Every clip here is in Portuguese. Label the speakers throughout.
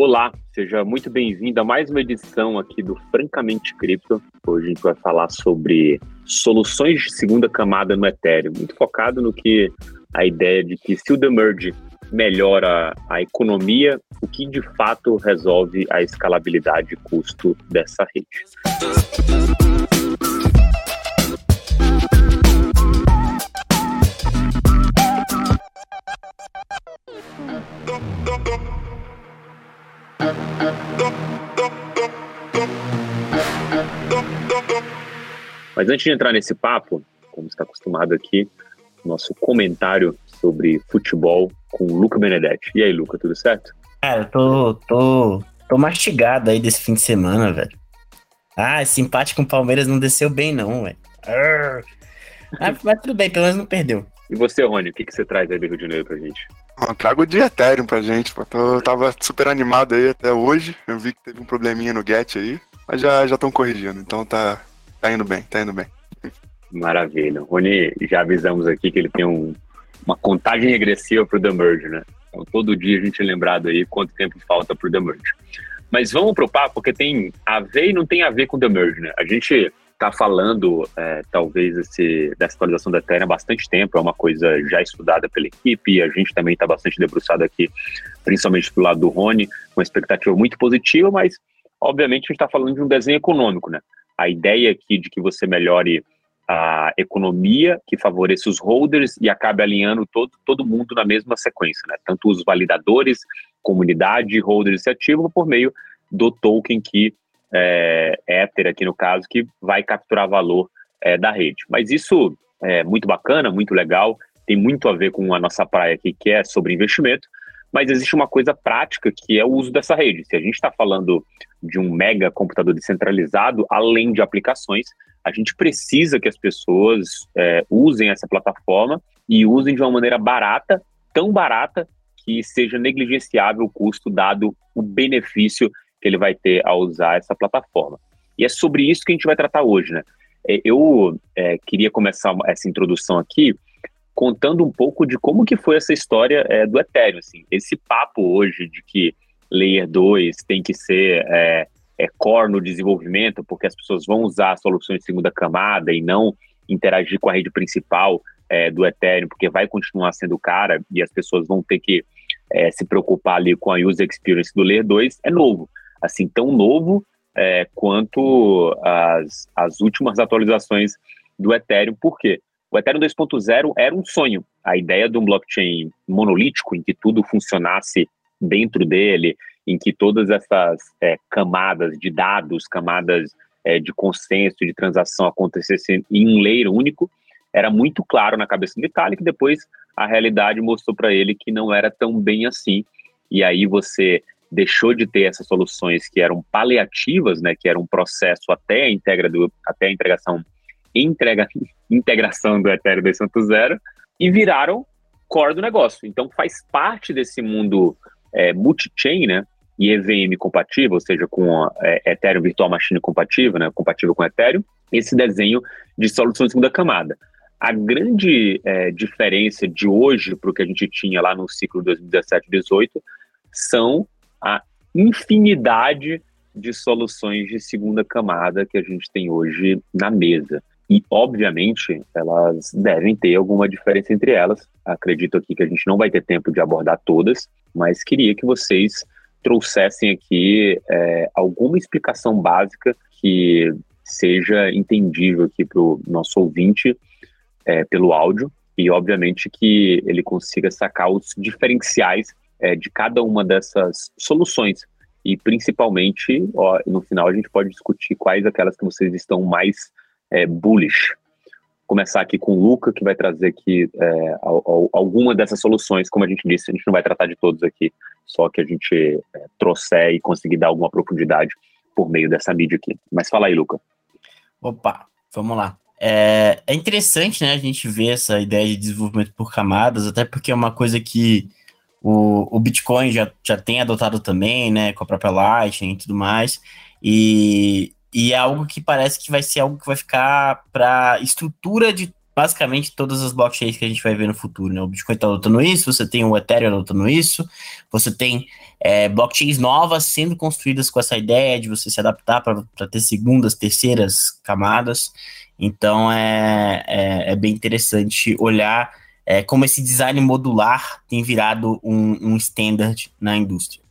Speaker 1: Olá, seja muito bem-vindo a mais uma edição aqui do Francamente Cripto. Hoje a gente vai falar sobre soluções de segunda camada no Ethereum, muito focado no que a ideia de que se o Demerge melhora a economia, o que de fato resolve a escalabilidade e custo dessa rede. Mas antes de entrar nesse papo, como está acostumado aqui, nosso comentário sobre futebol com o Luca Benedetti. E aí, Luca, tudo certo?
Speaker 2: Cara, eu tô, tô, tô mastigado aí desse fim de semana, velho. Ah, esse empate com o Palmeiras não desceu bem, não, velho. Mas, mas, tudo bem, pelo menos não perdeu.
Speaker 1: E você, Rony, o que, que você traz aí do Rio de Janeiro pra gente?
Speaker 3: Eu trago de Ethereum pra gente, pô. Eu tava super animado aí até hoje. Eu vi que teve um probleminha no Get aí, mas já estão corrigindo, então tá, Tá indo bem, tá indo bem.
Speaker 1: Maravilha. Rony, já avisamos aqui que ele tem um, uma contagem regressiva pro The Merge, né? Então, todo dia a gente é lembrado aí quanto tempo falta pro The Merge. Mas vamos pro papo, porque tem a ver e não tem a ver com o The Merge, né? A gente tá falando, é, talvez, esse, dessa atualização da Ethereum há bastante tempo, é uma coisa já estudada pela equipe, a gente também está bastante debruçado aqui, principalmente do lado do Rony, uma expectativa muito positiva, mas, obviamente, a gente está falando de um desenho econômico, né? a ideia aqui de que você melhore a economia, que favoreça os holders e acabe alinhando todo, todo mundo na mesma sequência, né? Tanto os validadores, comunidade, holders e ativo, por meio do token que é Ether aqui no caso, que vai capturar valor é, da rede. Mas isso é muito bacana, muito legal, tem muito a ver com a nossa praia aqui, que é sobre investimento, mas existe uma coisa prática que é o uso dessa rede. Se a gente está falando de um mega computador descentralizado, além de aplicações, a gente precisa que as pessoas é, usem essa plataforma e usem de uma maneira barata, tão barata que seja negligenciável o custo dado o benefício que ele vai ter ao usar essa plataforma. E é sobre isso que a gente vai tratar hoje, né? É, eu é, queria começar essa introdução aqui contando um pouco de como que foi essa história é, do Ethereum. Assim. Esse papo hoje de que Layer 2 tem que ser é, é, core no desenvolvimento, porque as pessoas vão usar soluções de segunda camada e não interagir com a rede principal é, do Ethereum, porque vai continuar sendo cara e as pessoas vão ter que é, se preocupar ali com a user experience do Layer 2, é novo. Assim, tão novo é, quanto as, as últimas atualizações do Ethereum. Por quê? O Ethereum 2.0 era um sonho. A ideia de um blockchain monolítico, em que tudo funcionasse dentro dele, em que todas essas é, camadas de dados, camadas é, de consenso, de transação acontecessem em um layer único, era muito claro na cabeça do Vitalik, depois a realidade mostrou para ele que não era tão bem assim. E aí você deixou de ter essas soluções que eram paliativas, né, que era um processo até a, integra do, até a integração entrega, integração do Ethereum 2.0 e viraram core do negócio. Então faz parte desse mundo é, multi-chain, né? E EVM compatível, ou seja, com a, é, Ethereum Virtual Machine compatível, né? Compatível com Ethereum, esse desenho de solução de segunda camada. A grande é, diferença de hoje para o que a gente tinha lá no ciclo 2017-18 são a infinidade de soluções de segunda camada que a gente tem hoje na mesa. E, obviamente, elas devem ter alguma diferença entre elas. Acredito aqui que a gente não vai ter tempo de abordar todas, mas queria que vocês trouxessem aqui é, alguma explicação básica que seja entendível aqui para o nosso ouvinte é, pelo áudio e, obviamente, que ele consiga sacar os diferenciais é, de cada uma dessas soluções. E, principalmente, ó, no final, a gente pode discutir quais aquelas que vocês estão mais é, bullish. Começar aqui com o Luca, que vai trazer aqui é, alguma dessas soluções. Como a gente disse, a gente não vai tratar de todos aqui, só que a gente é, trouxer e conseguir dar alguma profundidade por meio dessa mídia aqui. Mas fala aí, Luca.
Speaker 2: Opa, vamos lá. É, é, interessante, né, a gente ver essa ideia de desenvolvimento por camadas, até porque é uma coisa que o, o Bitcoin já, já tem adotado também, né, com a própria Lightning e tudo mais, e, e é algo que parece que vai ser algo que vai ficar para estrutura de basicamente todas as blockchains que a gente vai ver no futuro, né? O Bitcoin está adotando isso, você tem o Ethereum adotando isso, você tem é, blockchains novas sendo construídas com essa ideia de você se adaptar para ter segundas, terceiras camadas. Então é, é, é bem interessante olhar é, como esse design modular tem virado um, um standard na indústria.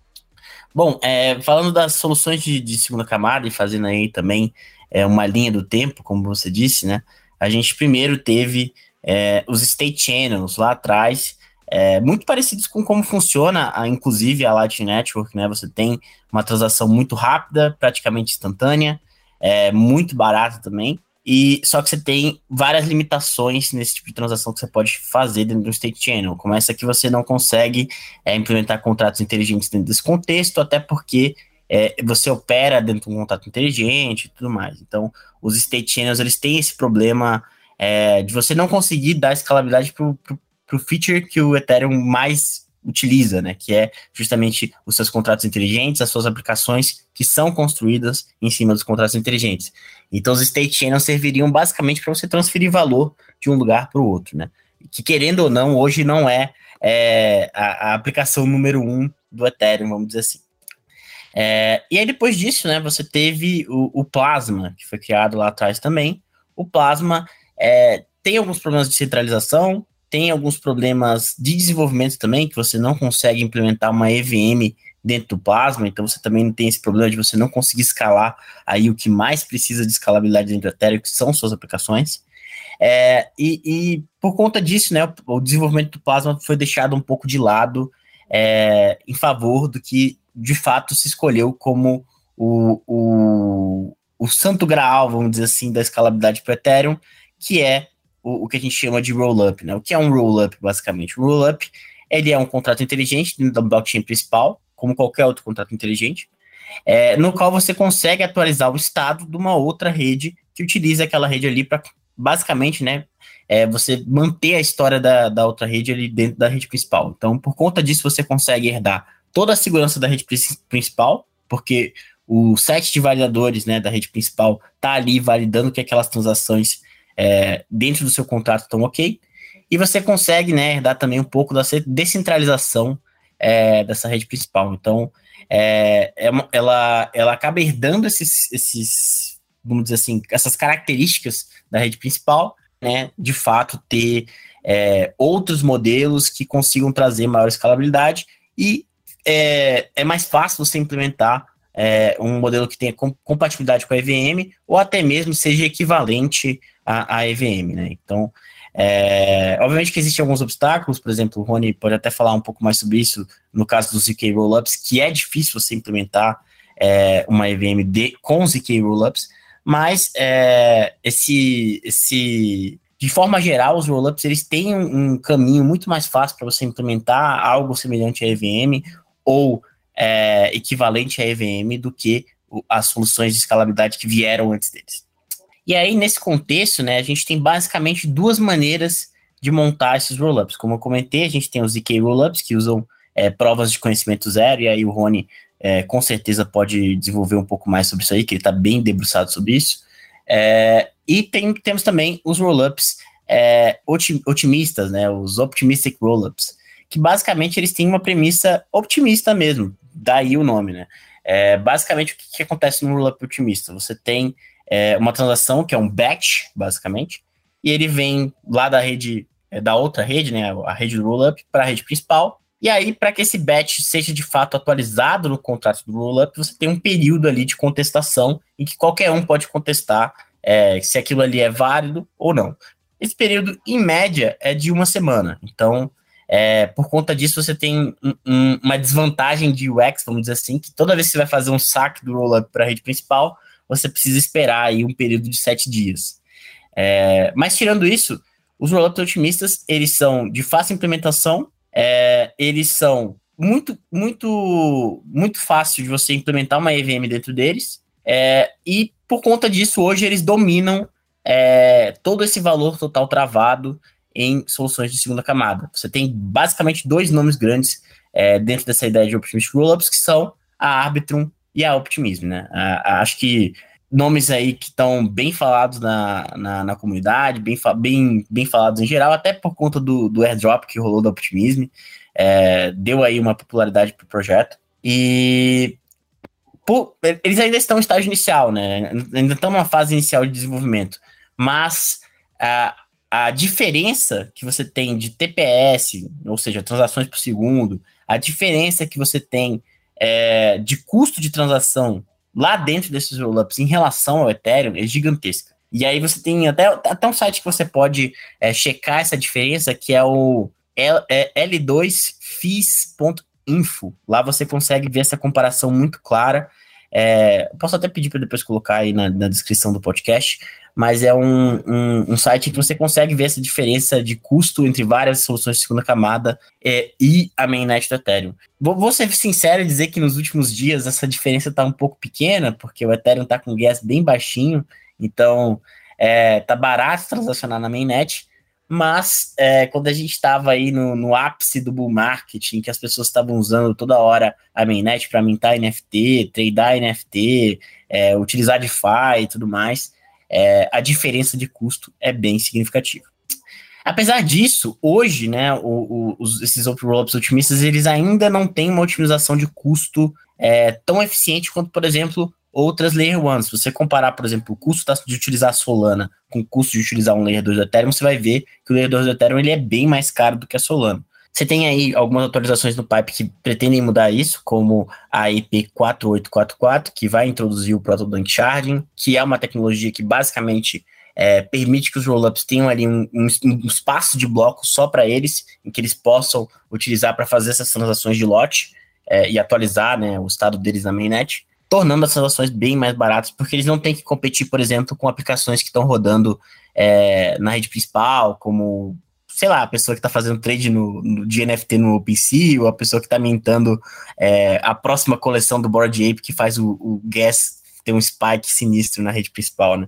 Speaker 2: Bom, é, falando das soluções de, de, segunda camada e fazendo aí também é, uma linha do tempo, como você disse, né? A gente primeiro teve é, os state channels lá atrás, é, muito parecidos com como funciona, a, inclusive, a Lightning Network, né? Você tem uma transação muito rápida, praticamente instantânea, é, muito barata também, e só que você tem várias limitações nesse tipo de transação que você pode fazer dentro do State Channel. Começa que você não consegue é, implementar contratos inteligentes dentro desse contexto, até porque é, você opera dentro de um contrato inteligente e tudo mais. Então, os State Channels eles têm esse problema é, de você não conseguir dar escalabilidade para o feature que o Ethereum mais utiliza, né? Que é justamente os seus contratos inteligentes, as suas aplicações que são construídas em cima dos contratos inteligentes. Então, os state channels serviriam basicamente para você transferir valor de um lugar para o outro, né? Que querendo ou não, hoje não é, é a, a, aplicação número um do Ethereum, vamos dizer assim. É, e aí, depois disso, né, você teve o, o, Plasma, que foi criado lá atrás também. O Plasma é, tem alguns problemas de centralização, tem alguns problemas de desenvolvimento também, que você não consegue implementar uma EVM dentro do Plasma, então você também tem esse problema de você não conseguir escalar aí o que mais precisa de escalabilidade dentro do Ethereum, que são suas aplicações. É, e, e, por conta disso, né, o desenvolvimento do Plasma foi deixado um pouco de lado é, em favor do que de fato se escolheu como o, o, o santo graal, vamos dizer assim, da escalabilidade para Ethereum, que é o, o que a gente chama de roll-up, né? O que é um roll-up, basicamente? O roll-up, ele é um contrato inteligente dentro da blockchain principal, como qualquer outro contrato inteligente, é, no qual você consegue atualizar o estado de uma outra rede que utiliza aquela rede ali para, basicamente, né, é, você manter a história da, da outra rede ali dentro da rede principal. Então, por conta disso, você consegue herdar toda a segurança da rede principal, porque o set de validadores né, da rede principal está ali validando que aquelas transações é, dentro do seu contrato estão ok. E você consegue né, dar também um pouco da descentralização é, dessa rede principal. Então, é, é ela, ela acaba herdando esses, esses, vamos dizer assim, essas características da rede principal, né, de fato ter é, outros modelos que consigam trazer maior escalabilidade e é, é mais fácil você implementar é, um modelo que tenha compatibilidade com a EVM ou até mesmo seja equivalente à, à EVM, né? Então, é, obviamente que existem alguns obstáculos, por exemplo, o Rony pode até falar um pouco mais sobre isso no caso dos ZK Rollups, que é difícil você implementar é, uma EVM de, com ZK Rollups, mas é, esse, esse, de forma geral, os rollups eles têm um, um caminho muito mais fácil para você implementar algo semelhante à EVM ou é, equivalente à EVM do que as soluções de escalabilidade que vieram antes deles. E aí, nesse contexto, né, a gente tem basicamente duas maneiras de montar esses rollups. Como eu comentei, a gente tem os ZK rollups, que usam é, provas de conhecimento zero, e aí o Rony é, com certeza pode desenvolver um pouco mais sobre isso aí, que ele está bem debruçado sobre isso. É, e tem, temos também os rollups é, otimistas, né, os optimistic rollups, que basicamente eles têm uma premissa otimista mesmo, daí o nome, né? É, basicamente, o que, que acontece no rollup otimista? Você tem é, uma transação que é um batch, basicamente, e ele vem lá da rede, é, da outra rede, né, a rede do rollup, para a rede principal, e aí, para que esse batch seja de fato atualizado no contrato do rollup, você tem um período ali de contestação em que qualquer um pode contestar é, se aquilo ali é válido ou não. Esse período, em média, é de uma semana. Então, é, por conta disso, você tem um, um, uma desvantagem de UX, vamos dizer assim, que toda vez que você vai fazer um saque do rollup para a rede principal, você precisa esperar aí um período de sete dias. É, mas tirando isso, os rollups otimistas, eles são de fácil implementação, é, eles são muito, muito, muito fácil de você implementar uma EVM dentro deles, é, e por conta disso, hoje eles dominam é, todo esse valor total travado em soluções de segunda camada. Você tem basicamente dois nomes grandes é, dentro dessa ideia de Optimistic Rollups, que são a Arbitrum e a Optimism, né? A, a, acho que nomes aí que estão bem falados na, na, na comunidade, bem, bem, bem falados em geral, até por conta do, do airdrop que rolou da Optimism, é, deu aí uma popularidade para o projeto. E por, eles ainda estão em estágio inicial, né? Ainda estão numa fase inicial de desenvolvimento. Mas a, a diferença que você tem de TPS, ou seja, transações por segundo, a diferença que você tem é, de custo de transação lá dentro desses rollups em relação ao Ethereum é gigantesca. E aí você tem até, até um site que você pode é, checar essa diferença, que é o L2fees.info. Lá você consegue ver essa comparação muito clara. É, posso até pedir para depois colocar aí na, na, descrição do podcast, mas é um, um, um, site que você consegue ver essa diferença de custo entre várias soluções de segunda camada é, e a mainnet do Ethereum. Vou, vou, ser sincero e dizer que nos últimos dias essa diferença está um pouco pequena, porque o Ethereum está com gas bem baixinho, então é, tá barato transacionar na mainnet, mas é, quando a gente estava aí no, no, ápice do bull market, em que as pessoas estavam usando toda hora a mainnet para mintar NFT, tradear NFT, é, utilizar DeFi e tudo mais, é, a diferença de custo é bem significativa. Apesar disso, hoje, né, o, o, os, esses rollups otimistas, eles ainda não têm uma otimização de custo é, tão eficiente quanto, por exemplo, outras Layer 1. Se você comparar, por exemplo, o custo de utilizar Solana com o custo de utilizar um Layer 2 do Ethereum, você vai ver que o Layer 2 do Ethereum ele é bem mais caro do que a Solana. Você tem aí algumas atualizações no pipe que pretendem mudar isso, como a IP 4844, que vai introduzir o Proto Bank Sharding, que é uma tecnologia que basicamente é, permite que os rollups tenham ali um, um, um espaço de bloco só para eles, em que eles possam utilizar para fazer essas transações de lote é, e atualizar né, o estado deles na mainnet tornando as transações bem mais baratas, porque eles não têm que competir, por exemplo, com aplicações que estão rodando é, na rede principal, como, sei lá, a pessoa que está fazendo trade no, no, de NFT no OpenSea, ou a pessoa que está mintando é, a próxima coleção do Board Ape que faz o, o gas ter um spike sinistro na rede principal, né?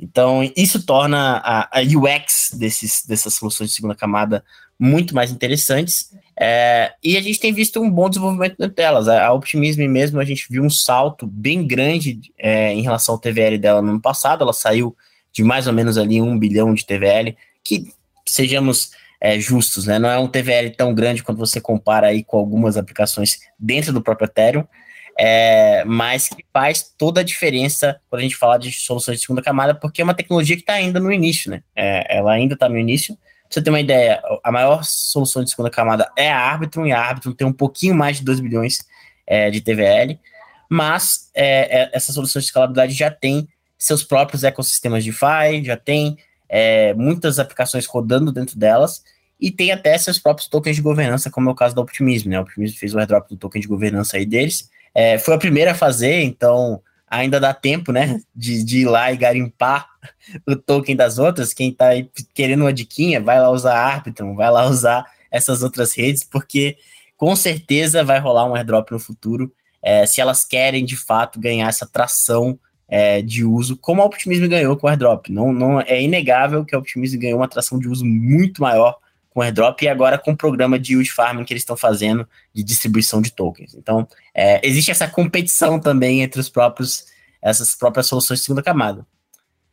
Speaker 2: Então, isso torna a, a UX desses, dessas soluções de segunda camada muito mais interessantes. É, e a gente tem visto um bom desenvolvimento delas. A, a Optimism mesmo, a gente viu um salto bem grande é, em relação ao TVL dela no ano passado. Ela saiu de mais ou menos ali um bilhão de TVL, que sejamos é, justos, né? Não é um TVL tão grande quando você compara aí com algumas aplicações dentro do próprio Ethereum, é, mas que faz toda a diferença quando a gente fala de soluções de segunda camada, porque é uma tecnologia que está ainda no início, né? É, ela ainda está no início, você ter uma ideia, a maior solução de segunda camada é a Arbitrum, e a Arbitrum tem um pouquinho mais de 2 bilhões é, de TVL, mas é, é, essa solução de escalabilidade já tem seus próprios ecossistemas de DeFi, já tem é, muitas aplicações rodando dentro delas, e tem até seus próprios tokens de governança, como é o caso da Optimism, né? O Optimism fez o airdrop do token de governança aí deles. É, foi a primeira a fazer, então ainda dá tempo, né, de, de ir lá e garimpar o token das outras. Quem tá querendo uma diquinha, vai lá usar Arbitrum, vai lá usar essas outras redes, porque com certeza vai rolar um airdrop no futuro, é, se elas querem de fato ganhar essa tração é, de uso, como a Optimism ganhou com o airdrop. Não, não é inegável que a Optimism ganhou uma tração de uso muito maior com airdrop e agora com o programa de yield farming que eles estão fazendo de distribuição de tokens. Então, é, existe essa competição também entre os próprios essas próprias soluções de segunda camada.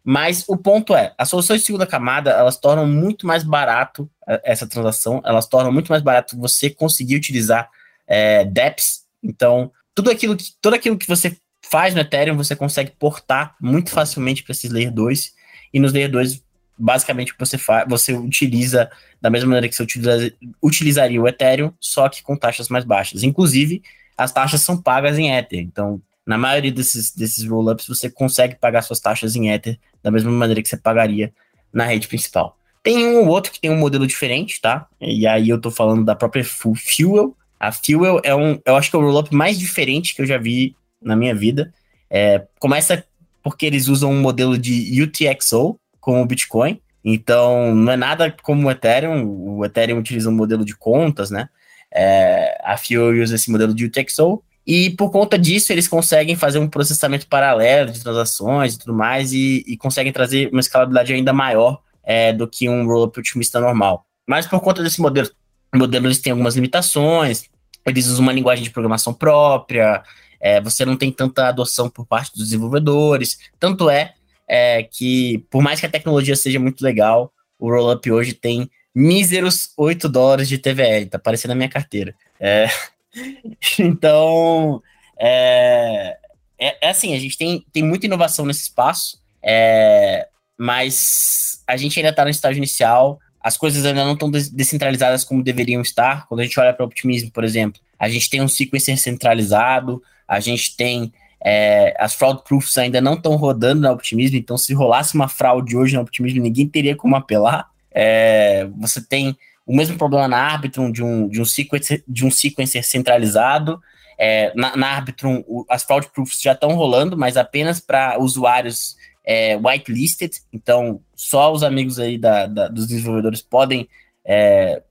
Speaker 2: Mas o ponto é, as soluções de segunda camada, elas tornam muito mais barato é, essa transação, elas tornam muito mais barato você conseguir utilizar é, DEPs. Então, tudo aquilo que, tudo aquilo que você faz no Ethereum, você consegue portar muito facilmente para esses Layer 2. E nos Layer 2, basicamente, você faz, você utiliza da mesma maneira que você utiliza, utilizaria o Ethereum, só que com taxas mais baixas. Inclusive, as taxas são pagas em Ether. Então, na maioria desses, desses roll-ups, você consegue pagar suas taxas em Ether da mesma maneira que você pagaria na rede principal. Tem um ou outro que tem um modelo diferente, tá? E aí eu tô falando da própria Fuel. A Fuel é um, eu acho que é o roll-up mais diferente que eu já vi na minha vida. É, começa porque eles usam um modelo de UTXO com o Bitcoin. Então, não é nada como o Ethereum. O Ethereum utiliza um modelo de contas, né? É, a Fuel usa esse modelo de UTXO. E por conta disso, eles conseguem fazer um processamento paralelo de transações e tudo mais, e, e conseguem trazer uma escalabilidade ainda maior é, do que um rollup otimista normal. Mas por conta desse modelo, modelo eles têm algumas limitações, eles usam uma linguagem de programação própria, é, você não tem tanta adoção por parte dos desenvolvedores. Tanto é, é que, por mais que a tecnologia seja muito legal, o Rollup hoje tem míseros 8 dólares de TVL, tá aparecendo na minha carteira. É, então, é, é, é, assim, a gente tem, tem muita inovação nesse espaço, é, mas a gente ainda está no estágio inicial, as coisas ainda não estão descentralizadas como deveriam estar. Quando a gente olha para o Optimism, por exemplo, a gente tem um sequencer centralizado, a gente tem é, as fraud proofs ainda não estão rodando na Optimism, então se rolasse uma fraude hoje na Optimism, ninguém teria como apelar. É, você tem o mesmo problema na Arbitrum de um, de um, sequencer, de um sequencer centralizado. É, na, na Arbitrum, o, as fraud proofs já estão rolando, mas apenas para usuários é, whitelisted, então só os amigos aí da, da dos desenvolvedores podem é,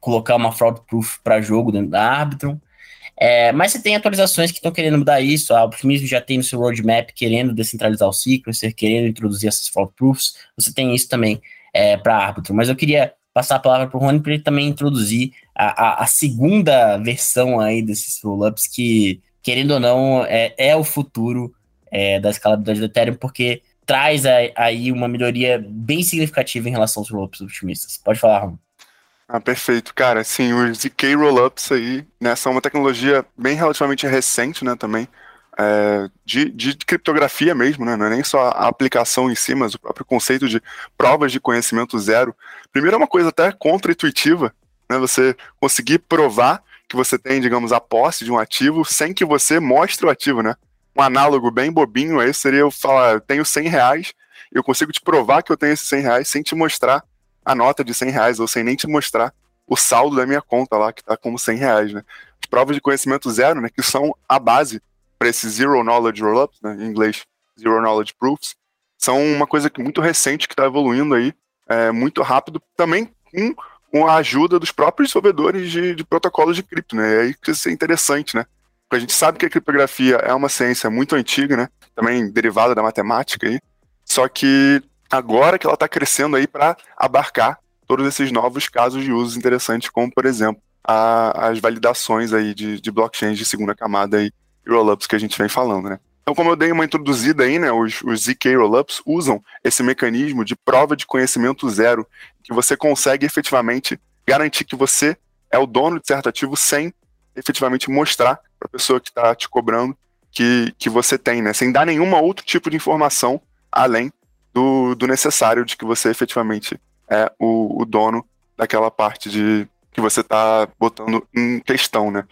Speaker 2: colocar uma fraud proof para jogo dentro da Arbitrum. É, mas você tem atualizações que estão querendo mudar isso. A Optimism já tem no seu roadmap querendo descentralizar o sequencer, querendo introduzir essas fraud proofs. Você tem isso também é, para árbitro. Mas eu queria passar a palavra para o Rony para ele também introduzir a, a, a, segunda versão aí desses rollups que, querendo ou não, é, é o futuro é, da escalabilidade do Ethereum, porque traz aí uma melhoria bem significativa em relação aos rollups otimistas. Pode falar, Rony.
Speaker 3: Ah, perfeito. Cara, sim, os ZK Rollups aí, né, são uma tecnologia bem relativamente recente, né, também, é, de, de, criptografia mesmo, né, não é nem só a aplicação em si, mas o próprio conceito de provas de conhecimento zero. Primeiro é uma coisa até contra-intuitiva, né, você conseguir provar que você tem, digamos, a posse de um ativo sem que você mostre o ativo, né. Um análogo bem bobinho aí seria eu falar, eu tenho 100 reais, eu consigo te provar que eu tenho esses 100 reais sem te mostrar a nota de 100 reais, ou sem nem te mostrar o saldo da minha conta lá, que está como 100 reais, né? As provas de conhecimento zero, né, que são a base para esses Zero Knowledge Rollups, né, em inglês, Zero Knowledge Proofs, são uma coisa que muito recente que está evoluindo aí, é, muito rápido, também com, com a ajuda dos próprios desenvolvedores de, de protocolos de cripto, né? E aí que isso é interessante, né? Porque a gente sabe que a criptografia é uma ciência muito antiga, né? Também derivada da matemática aí. Só que agora que ela está crescendo aí para abarcar todos esses novos casos de usos interessantes, como, por exemplo, a, as validações aí de, de blockchains de segunda camada e rollups que a gente vem falando, né? Então, como eu dei uma introduzida aí, né, os, os ZK Rollups usam esse mecanismo de prova de conhecimento zero, que você consegue efetivamente garantir que você é o dono de certo ativo sem efetivamente mostrar para a pessoa que está te cobrando que, que você tem, né? Sem dar nenhum outro tipo de informação além do, do necessário de que você efetivamente é o, o dono daquela parte de que você está botando em questão, né?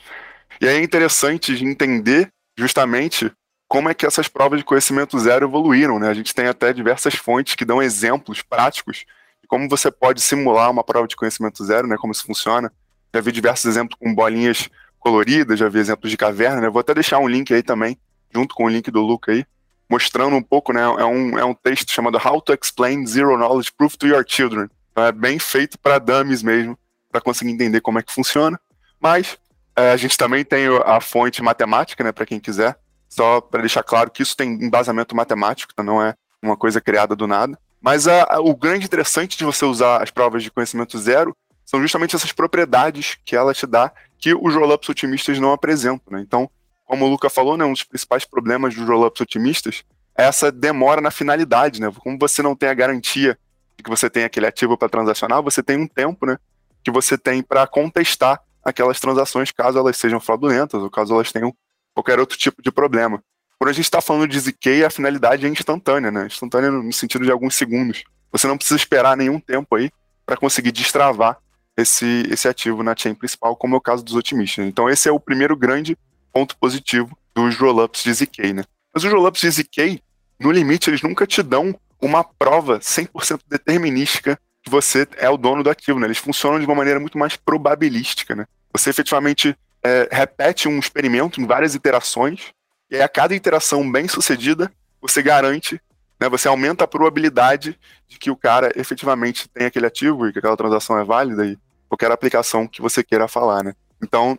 Speaker 3: E aí é interessante de entender justamente como é que essas provas de conhecimento zero evoluíram, né? A gente tem até diversas fontes que dão exemplos práticos de como você pode simular uma prova de conhecimento zero, né? Como isso funciona. Já vi diversos exemplos com bolinhas coloridas, já vi exemplos de caverna, né? Vou até deixar um link aí também, junto com o link do Luca aí, mostrando um pouco, né? É um, é um texto chamado How to Explain Zero Knowledge Proof to Your Children. Então é bem feito para dummies mesmo, para conseguir entender como é que funciona. Mas é, a gente também tem a fonte matemática, né? Para quem quiser. Só para deixar claro que isso tem embasamento matemático, então não é uma coisa criada do nada. Mas a, a, o grande interessante de você usar as provas de conhecimento zero são justamente essas propriedades que ela te dá que os rollups otimistas não apresentam. Né? Então, como o Luca falou, né, um dos principais problemas dos rollups otimistas é essa demora na finalidade, né? Como você não tem a garantia de que você tem aquele ativo para transacionar, você tem um tempo, né, que você tem para contestar aquelas transações caso elas sejam fraudulentas ou caso elas tenham qualquer outro tipo de problema. Quando a gente está falando de ZK, a finalidade é instantânea, né? Instantânea no sentido de alguns segundos. Você não precisa esperar nenhum tempo aí para conseguir destravar esse, esse ativo na chain principal, como é o caso dos otimistas. Então esse é o primeiro grande ponto positivo dos rollups de ZK, né? Mas os rollups de ZK, no limite, eles nunca te dão uma prova 100% determinística que você é o dono do ativo, né? Eles funcionam de uma maneira muito mais probabilística, né? Você efetivamente é, repete um experimento em várias iterações, e aí a cada iteração bem sucedida, você garante, né, você aumenta a probabilidade de que o cara efetivamente tem aquele ativo e que aquela transação é válida e qualquer aplicação que você queira falar, né? Então,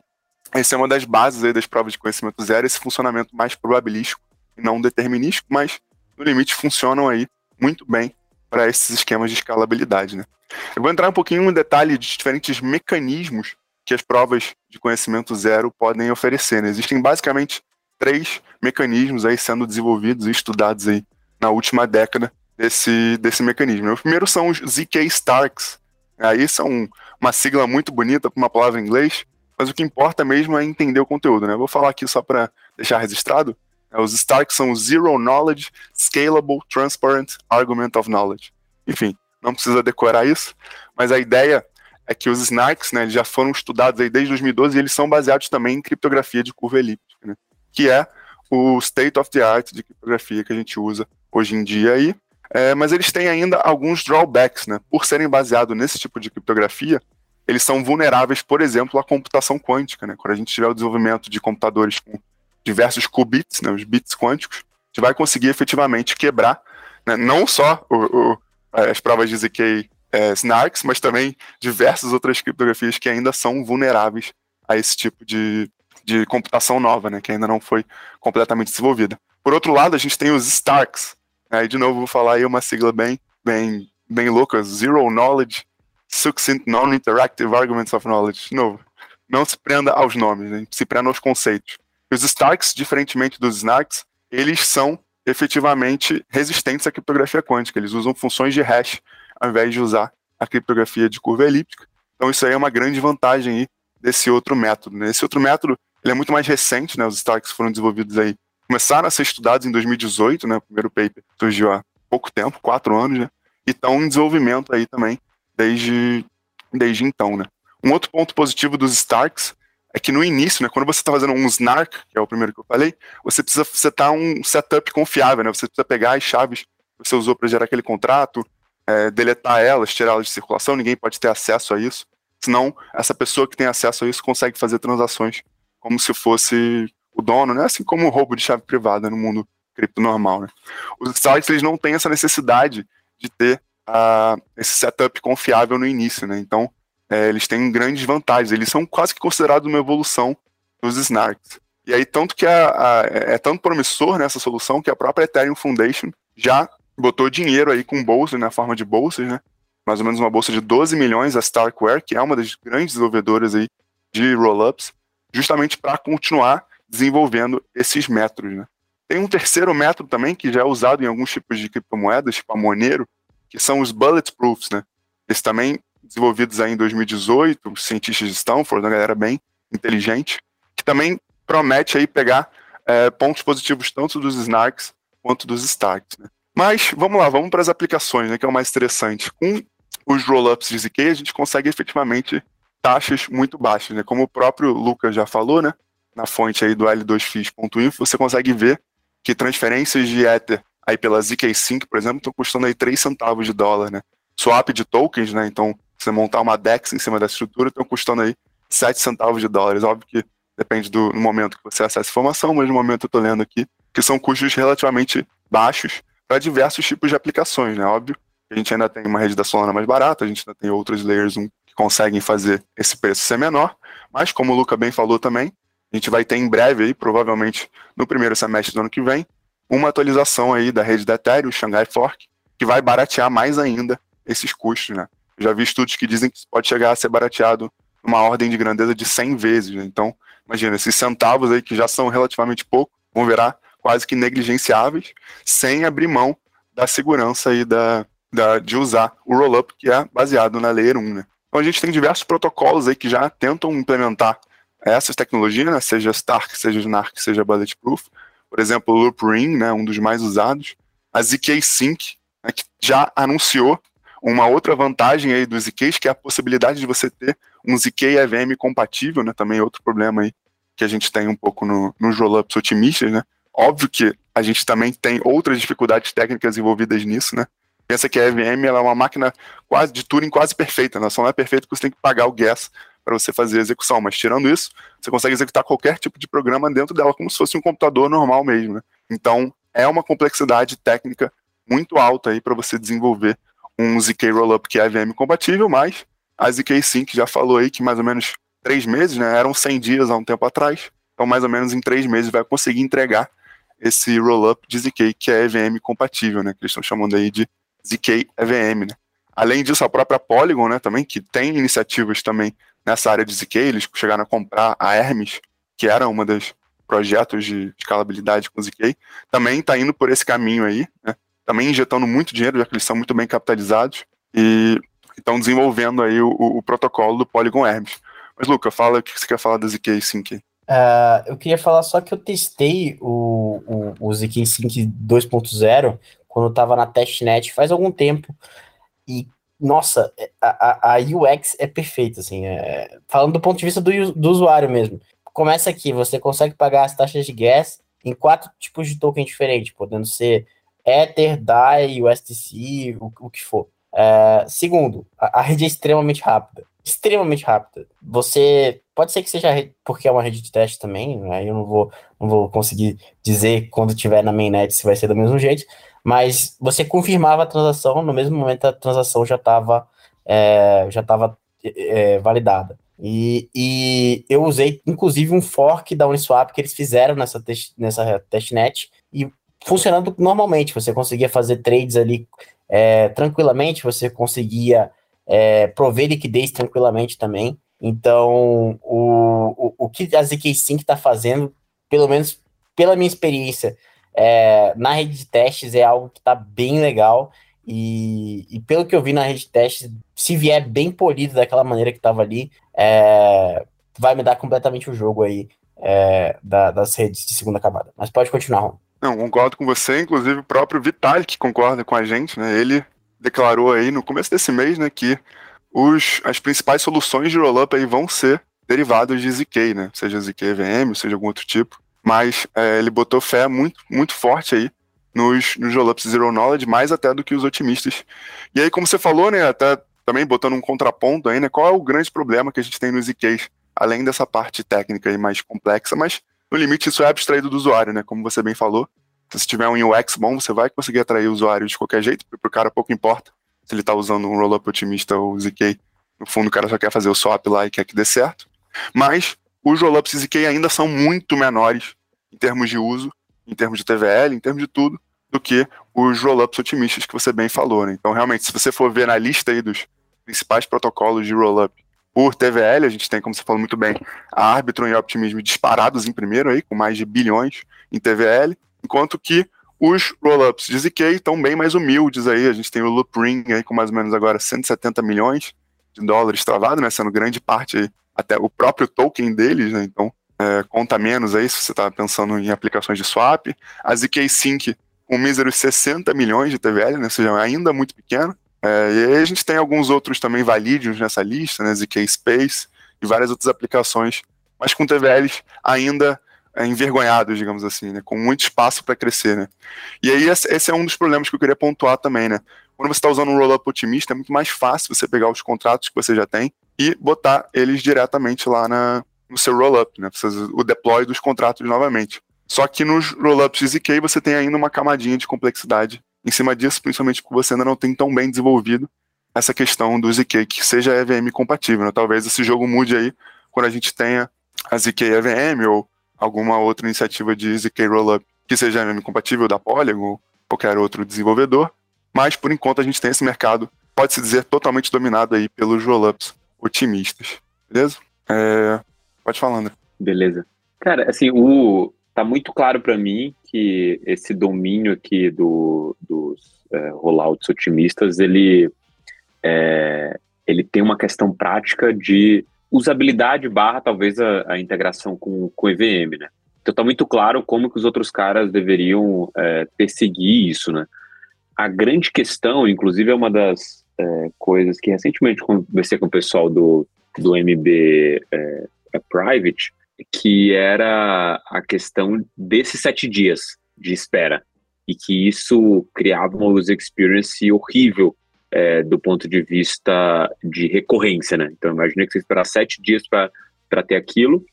Speaker 3: essa é uma das bases aí das provas de conhecimento zero, esse funcionamento mais probabilístico e não determinístico, mas no limite funcionam aí muito bem para esses esquemas de escalabilidade, né? Eu vou entrar um pouquinho no detalhe de diferentes mecanismos que as provas de conhecimento zero podem oferecer. Né? Existem basicamente três mecanismos aí sendo desenvolvidos e estudados aí na última década desse, desse mecanismo. O primeiro são os ZK Starks. Aí são uma sigla muito bonita para uma palavra em inglês, mas o que importa mesmo é entender o conteúdo, né? vou falar aqui só para deixar registrado. É, os Starks são Zero Knowledge, Scalable, Transparent Argument of Knowledge. Enfim, não precisa decorar isso, mas a ideia é que os snarks, né, já foram estudados aí desde 2012 e eles são baseados também em criptografia de curva elíptica, né, que é o state of the art de criptografia que a gente usa hoje em dia aí. É, mas eles têm ainda alguns drawbacks, né? Por serem baseados nesse tipo de criptografia, eles são vulneráveis, por exemplo, à computação quântica, né? Quando a gente tiver o desenvolvimento de computadores com diversos qubits, né, os bits quânticos, a gente vai conseguir efetivamente quebrar né, não só o, o, as provas de ZK é, SNARKs, mas também diversas outras criptografias que ainda são vulneráveis a esse tipo de, de computação nova, né, que ainda não foi completamente desenvolvida. Por outro lado, a gente tem os STARKs, aí de novo vou falar aí uma sigla bem, bem, bem louca, Zero Knowledge Succinct Non-Interactive Arguments of Knowledge. De novo, não se prenda aos nomes, né, se prenda aos conceitos. Os Starks, diferentemente dos Snarks, eles são efetivamente resistentes à criptografia quântica. Eles usam funções de hash ao invés de usar a criptografia de curva elíptica. Então isso aí é uma grande vantagem aí desse outro método. Né? Esse outro método ele é muito mais recente, né? Os Starks foram desenvolvidos aí, começaram a ser estudados em 2018, né? O primeiro paper surgiu há pouco tempo, quatro anos, né? E estão em desenvolvimento aí também desde, desde então, né? Um outro ponto positivo dos Starks é que no início, né, quando você está fazendo um snark, que é o primeiro que eu falei, você precisa setar um setup confiável, né? Você precisa pegar as chaves que você usou para gerar aquele contrato, é, deletar elas, tirar elas de circulação, ninguém pode ter acesso a isso. Senão, essa pessoa que tem acesso a isso consegue fazer transações como se fosse o dono, né? Assim como o roubo de chave privada no mundo cripto normal, né? Os sites, eles não têm essa necessidade de ter uh, esse setup confiável no início, né? Então, é, eles têm grandes vantagens. Eles são quase que considerados uma evolução dos snarks. E aí, tanto que a, a, é tanto promissor nessa solução que a própria Ethereum Foundation já botou dinheiro aí com bolsas, na né, forma de bolsas, né? Mais ou menos uma bolsa de 12 milhões a Starkware, que é uma das grandes desenvolvedoras aí de rollups, justamente para continuar desenvolvendo esses métodos, né? Tem um terceiro método também que já é usado em alguns tipos de criptomoedas, tipo a Monero, que são os bulletproofs, né? Esses também desenvolvidos aí em 2018, cientistas de Stanford, uma galera bem inteligente, que também promete aí pegar é, pontos positivos tanto dos snarks quanto dos stacks. Né? Mas vamos lá, vamos para as aplicações, né, que é o mais interessante. Com os rollups de ZK, a gente consegue efetivamente taxas muito baixas, né? Como o próprio Lucas já falou, né? Na fonte aí do L2FIS.info, você consegue ver que transferências de Ether aí pela ZK Sync, por exemplo, estão custando aí 3 centavos de dólar, né? Swap de tokens, né? Então, você montar uma DEX em cima dessa estrutura, estão custando aí 7 centavos de dólares. Óbvio que depende do momento que você acessa a informação, mas no momento eu estou lendo aqui, que são custos relativamente baixos para diversos tipos de aplicações, né? Óbvio a gente ainda tem uma rede da Solana mais barata, a gente ainda tem outros layers 1 que conseguem fazer esse preço ser menor, mas como o Luca bem falou também, a gente vai ter em breve aí, provavelmente no primeiro semestre do ano que vem, uma atualização aí da rede da Ethereum, o Shanghai Fork, que vai baratear mais ainda esses custos, né? já vi estudos que dizem que pode chegar a ser barateado numa ordem de grandeza de 100 vezes. Né? Então, imagina, esses centavos aí que já são relativamente pouco, vão virar quase que negligenciáveis, sem abrir mão da segurança aí da, da, de usar o rollup, que é baseado na Layer 1. Né? Então, a gente tem diversos protocolos aí que já tentam implementar essas tecnologias, né? seja Stark, seja Snark, seja Bulletproof. Por exemplo, o Loop Ring, né? um dos mais usados. A ZK Sync, né? que já anunciou uma outra vantagem aí dos ZKs, que é a possibilidade de você ter um ZK EVM compatível, né? Também é outro problema aí que a gente tem um pouco no, nos rollups otimistas, né? Óbvio que a gente também tem outras dificuldades técnicas envolvidas nisso, né? Pensa que a EVM ela é uma máquina quase de Turing quase perfeita, né? Só não é perfeita porque você tem que pagar o gas para você fazer a execução, mas tirando isso, você consegue executar qualquer tipo de programa dentro dela como se fosse um computador normal mesmo, né? Então, é uma complexidade técnica muito alta aí para você desenvolver um ZK Rollup que é IVM compatível, mas a ZK Sync já falou aí que mais ou menos três meses, né? Eram 100 dias há um tempo atrás, então mais ou menos em três meses vai conseguir entregar esse rollup de ZK que é EVM compatível, né? Que eles estão chamando aí de ZK EVM, né? Além disso, a própria Polygon, né, também, que tem iniciativas também nessa área de ZK, eles chegaram a comprar a Hermes, que era uma das projetos de escalabilidade com o ZK, também está indo por esse caminho aí, né? também injetando muito dinheiro, já que eles são muito bem capitalizados, e estão desenvolvendo aí o, o, protocolo do Polygon Hermes. Mas, Luca, fala o que você quer falar da ZK Sync.
Speaker 2: Uh, eu queria falar só que eu testei o, o, o ZK Sync 2.0 quando eu estava na testnet faz algum tempo, e nossa, a, a, UX é perfeita, assim, é, falando do ponto de vista do, do usuário mesmo. Começa aqui, você consegue pagar as taxas de gas em quatro tipos de token diferentes, podendo ser Ether, DAI, USDC, o, o que for. É, segundo, a, a, rede é extremamente rápida. Extremamente rápida. Você. Pode ser que seja porque é uma rede de teste também, né? Eu não vou, não vou conseguir dizer quando tiver na mainnet se vai ser do mesmo jeito, mas você confirmava a transação, no mesmo momento a transação já estava é, já estava é, validada. E, e, eu usei, inclusive, um fork da Uniswap que eles fizeram nessa, test, nessa testnet e funcionando normalmente. Você conseguia fazer trades ali é, tranquilamente, você conseguia é, prover liquidez tranquilamente também. Então, o, o, o que a ZK Sync está fazendo, pelo menos pela minha experiência é, na rede de testes, é algo que está bem legal. E, e, pelo que eu vi na rede de testes, se vier bem polido daquela maneira que estava ali, é, vai me dar completamente o jogo aí é, da, das redes de segunda camada. Mas pode continuar, Ron.
Speaker 3: Não, concordo com você, inclusive o próprio Vitalik concorda com a gente, né? Ele declarou aí no começo desse mês, né, que os, as principais soluções de rollup aí vão ser derivados de ZK, né? Seja ZK EVM, seja algum outro tipo. Mas é, ele botou fé muito, muito forte aí nos, nos rollups Zero Knowledge, mais até do que os otimistas. E aí, como você falou, né, até também botando um contraponto aí, né, qual é o grande problema que a gente tem nos ZKs, além dessa parte técnica e mais complexa, mas no limite, isso é abstraído do usuário, né? Como você bem falou. Se você tiver um UX bom, você vai conseguir atrair o usuário de qualquer jeito, porque o cara pouco importa se ele está usando um rollup otimista ou ZK. No fundo, o cara só quer fazer o swap lá e quer que dê certo. Mas os rollups ZK ainda são muito menores em termos de uso, em termos de TVL, em termos de tudo, do que os rollups otimistas que você bem falou. Né? Então, realmente, se você for ver na lista aí dos principais protocolos de rollup por TVL, a gente tem, como você falou muito bem, a Arbitrum e Optimism disparados em primeiro aí, com mais de bilhões em TVL, enquanto que os rollups de ZK estão bem mais humildes aí, a gente tem o Loopring aí com mais ou menos agora 170 milhões de dólares travado, né, sendo grande parte até o próprio token deles, né, então é, conta menos aí se você está pensando em aplicações de swap. A ZK Sync com míseros 60 milhões de TVL, né, ou seja, ainda muito pequeno, é, e aí a gente tem alguns outros também validios nessa lista, né, ZK Space e várias outras aplicações, mas com TVLs ainda envergonhados, digamos assim, né, com muito espaço para crescer. Né. E aí esse é um dos problemas que eu queria pontuar também. Né. Quando você está usando um rollup otimista, é muito mais fácil você pegar os contratos que você já tem e botar eles diretamente lá na, no seu rollup, né, o deploy dos contratos novamente. Só que nos rollups ZK você tem ainda uma camadinha de complexidade em cima disso, principalmente porque você ainda não tem tão bem desenvolvido essa questão do ZK que seja EVM compatível. Né? Talvez esse jogo mude aí quando a gente tenha a ZK EVM ou alguma outra iniciativa de ZK Rollup que seja compatível da Polygon ou qualquer outro desenvolvedor. Mas por enquanto a gente tem esse mercado, pode-se dizer, totalmente dominado aí pelos rollups otimistas. Beleza? É... Pode falar, André.
Speaker 1: Beleza. Cara, assim, o, tá muito claro para mim que esse domínio aqui do, dos é, rollouts otimistas, ele, é, ele tem uma questão prática de usabilidade barra talvez a, a integração com, com EVM, né? Então tá muito claro como que os outros caras deveriam é, perseguir isso, né? A grande questão, inclusive, é uma das é, coisas que recentemente conversei com o pessoal do, do MB é, Private, que era a questão desses sete dias de espera e que isso criava uma user experience horrível é, do ponto de vista de recorrência, né? Então imagina que você esperar sete dias para ter aquilo,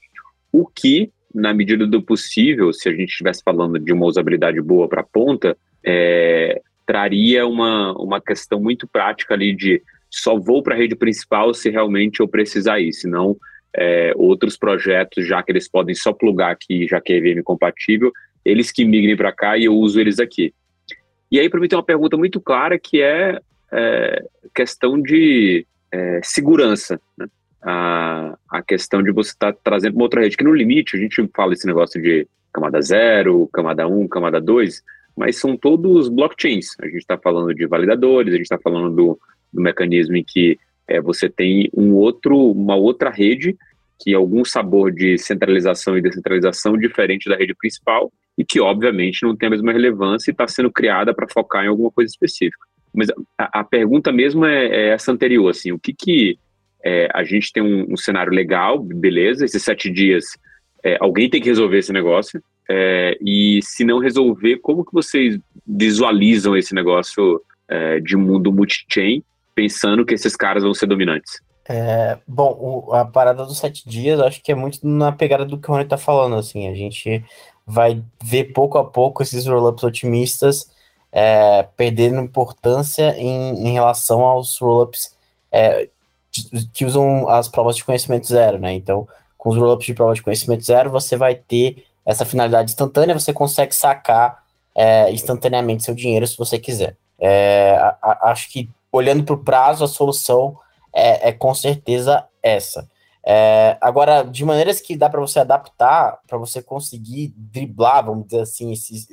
Speaker 1: o que na medida do possível, se a gente estivesse falando de uma usabilidade boa para a ponta, é, traria uma, uma questão muito prática ali de só vou para a rede principal se realmente eu precisar ir, senão é, outros projetos, já que eles podem só plugar aqui, já que é EVM compatível, eles que migrem para cá e eu uso eles aqui. E aí, para mim, tem uma pergunta muito clara que é, é questão de é, segurança. Né? A, a questão de você estar tá trazendo uma outra rede, que no limite a gente fala esse negócio de camada 0, camada 1, um, camada 2, mas são todos blockchains. A gente está falando de validadores, a gente está falando do, do, mecanismo em que é, você tem um outro, uma outra rede que algum sabor de centralização e descentralização diferente da rede principal e que obviamente não tem a mesma relevância e está sendo criada para focar em alguma coisa específica. Mas a, a pergunta mesmo é, é, essa anterior, assim, o que que é, a gente tem um, um, cenário legal, beleza, esses sete dias, é, alguém tem que resolver esse negócio, é, e se não resolver, como que vocês visualizam esse negócio é, de mundo multi-chain, pensando que esses caras vão ser dominantes?
Speaker 2: É, bom, o, a parada dos sete dias, acho que é muito na pegada do que o Rony tá falando, assim, a gente vai ver pouco a pouco esses rollups otimistas é, perdendo importância em, em relação aos rollups é, que usam as provas de conhecimento zero, né? Então, com os rollups de prova de conhecimento zero, você vai ter essa finalidade instantânea, você consegue sacar é, instantaneamente seu dinheiro se você quiser. É, a, a, acho que olhando para o prazo, a solução é, é com certeza essa. É, agora, de maneiras que dá para você adaptar, para você conseguir driblar, vamos dizer assim, esse,